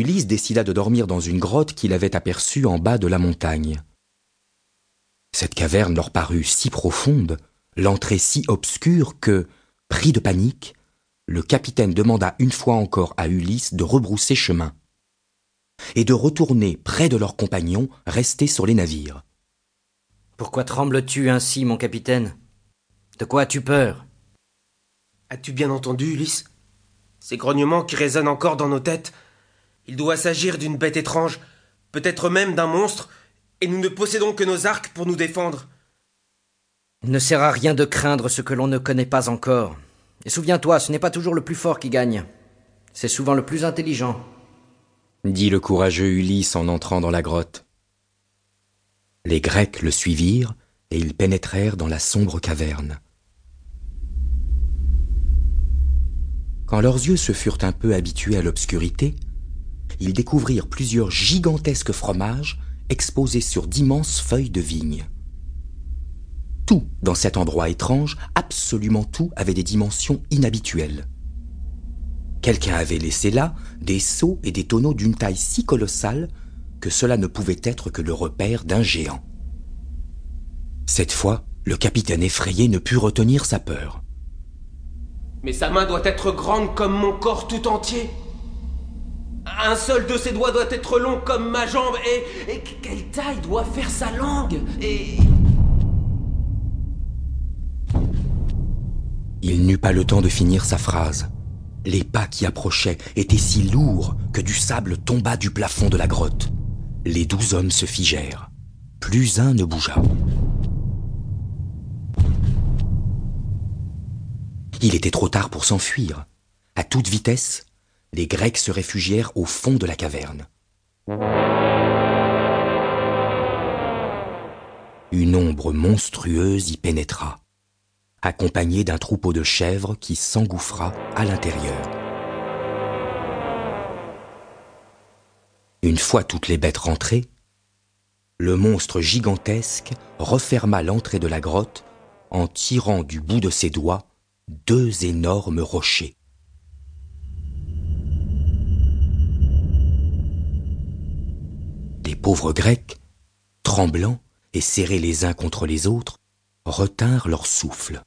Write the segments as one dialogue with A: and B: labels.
A: Ulysse décida de dormir dans une grotte qu'il avait aperçue en bas de la montagne. Cette caverne leur parut si profonde, l'entrée si obscure que, pris de panique, le capitaine demanda une fois encore à Ulysse de rebrousser chemin et de retourner près de leurs compagnons restés sur les navires.
B: Pourquoi trembles-tu ainsi, mon capitaine? De quoi as-tu peur?
C: As-tu bien entendu, Ulysse? Ces grognements qui résonnent encore dans nos têtes. Il doit s'agir d'une bête étrange, peut-être même d'un monstre, et nous ne possédons que nos arcs pour nous défendre.
B: Il ne sert à rien de craindre ce que l'on ne connaît pas encore. Et souviens-toi, ce n'est pas toujours le plus fort qui gagne. C'est souvent le plus intelligent.
A: Dit le courageux Ulysse en entrant dans la grotte. Les Grecs le suivirent et ils pénétrèrent dans la sombre caverne. Quand leurs yeux se furent un peu habitués à l'obscurité, ils découvrirent plusieurs gigantesques fromages exposés sur d'immenses feuilles de vigne. Tout dans cet endroit étrange, absolument tout avait des dimensions inhabituelles. Quelqu'un avait laissé là des seaux et des tonneaux d'une taille si colossale que cela ne pouvait être que le repère d'un géant. Cette fois, le capitaine effrayé ne put retenir sa peur.
C: Mais sa main doit être grande comme mon corps tout entier. Un seul de ses doigts doit être long comme ma jambe et, et quelle taille doit faire sa langue et...
A: Il n'eut pas le temps de finir sa phrase. Les pas qui approchaient étaient si lourds que du sable tomba du plafond de la grotte. Les douze hommes se figèrent. Plus un ne bougea. Il était trop tard pour s'enfuir. À toute vitesse, les Grecs se réfugièrent au fond de la caverne. Une ombre monstrueuse y pénétra, accompagnée d'un troupeau de chèvres qui s'engouffra à l'intérieur. Une fois toutes les bêtes rentrées, le monstre gigantesque referma l'entrée de la grotte en tirant du bout de ses doigts deux énormes rochers. Les pauvres Grecs, tremblants et serrés les uns contre les autres, retinrent leur souffle.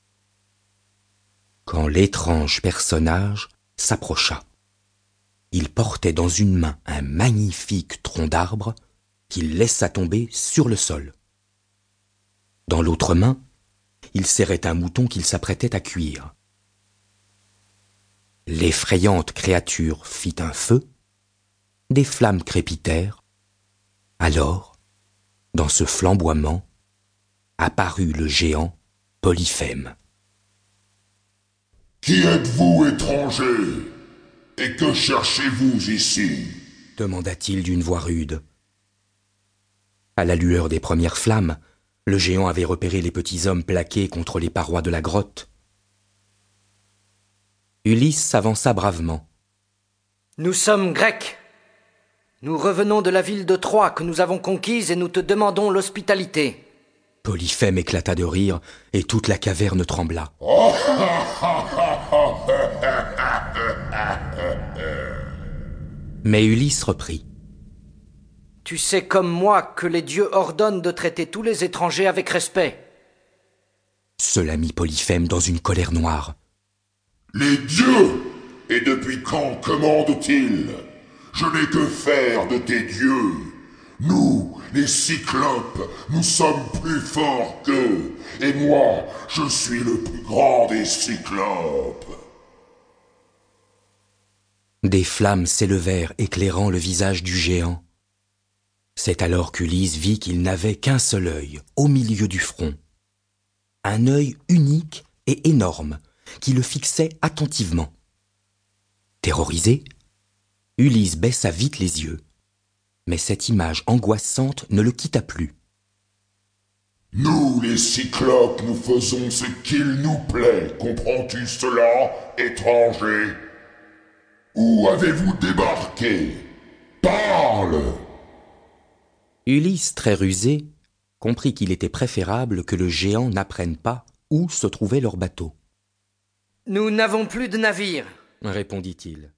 A: Quand l'étrange personnage s'approcha, il portait dans une main un magnifique tronc d'arbre qu'il laissa tomber sur le sol. Dans l'autre main, il serrait un mouton qu'il s'apprêtait à cuire. L'effrayante créature fit un feu, des flammes crépitèrent. Alors, dans ce flamboiement, apparut le géant Polyphème.
D: Qui êtes-vous, étranger? Et que cherchez-vous ici?
A: demanda-t-il d'une voix rude. À la lueur des premières flammes, le géant avait repéré les petits hommes plaqués contre les parois de la grotte. Ulysse s'avança bravement.
B: Nous sommes grecs. Nous revenons de la ville de Troie que nous avons conquise et nous te demandons l'hospitalité.
A: Polyphème éclata de rire et toute la caverne trembla. Mais Ulysse reprit.
B: Tu sais comme moi que les dieux ordonnent de traiter tous les étrangers avec respect.
A: Cela mit Polyphème dans une colère noire.
D: Les dieux Et depuis quand commandent-ils? Je n'ai que faire de tes dieux. Nous, les cyclopes, nous sommes plus forts qu'eux. Et moi, je suis le plus grand des cyclopes.
A: Des flammes s'élevèrent éclairant le visage du géant. C'est alors qu'Ulysse vit qu'il n'avait qu'un seul œil au milieu du front. Un œil unique et énorme qui le fixait attentivement. Terrorisé, Ulysse baissa vite les yeux. Mais cette image angoissante ne le quitta plus.
D: Nous, les cyclopes, nous faisons ce qu'il nous plaît. Comprends-tu cela, étranger? Où avez-vous débarqué? Parle
A: Ulysse, très rusé, comprit qu'il était préférable que le géant n'apprenne pas où se trouvait leur bateau.
B: Nous n'avons plus de navire,
A: répondit-il.